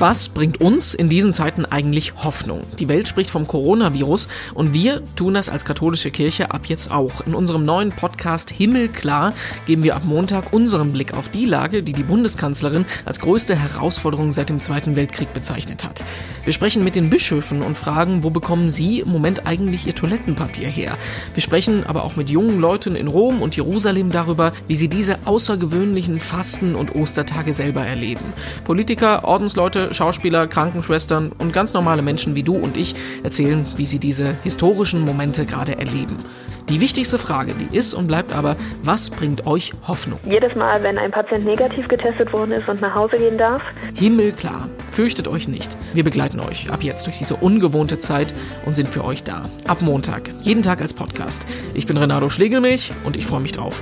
Was bringt uns in diesen Zeiten eigentlich Hoffnung? Die Welt spricht vom Coronavirus und wir tun das als katholische Kirche ab jetzt auch. In unserem neuen Podcast Himmelklar geben wir ab Montag unseren Blick auf die Lage, die die Bundeskanzlerin als größte Herausforderung seit dem Zweiten Weltkrieg bezeichnet hat. Wir sprechen mit den Bischöfen und fragen, wo bekommen sie im Moment eigentlich ihr Toilettenpapier her? Wir sprechen aber auch mit jungen Leuten in Rom und Jerusalem darüber, wie sie diese außergewöhnlichen Fasten und Ostertage selber erleben. Politiker, Ordensleute, Schauspieler, Krankenschwestern und ganz normale Menschen wie du und ich erzählen, wie sie diese historischen Momente gerade erleben. Die wichtigste Frage, die ist und bleibt aber, was bringt euch Hoffnung? Jedes Mal, wenn ein Patient negativ getestet worden ist und nach Hause gehen darf. Himmelklar, fürchtet euch nicht. Wir begleiten euch ab jetzt durch diese ungewohnte Zeit und sind für euch da. Ab Montag, jeden Tag als Podcast. Ich bin Renato Schlegelmilch und ich freue mich drauf.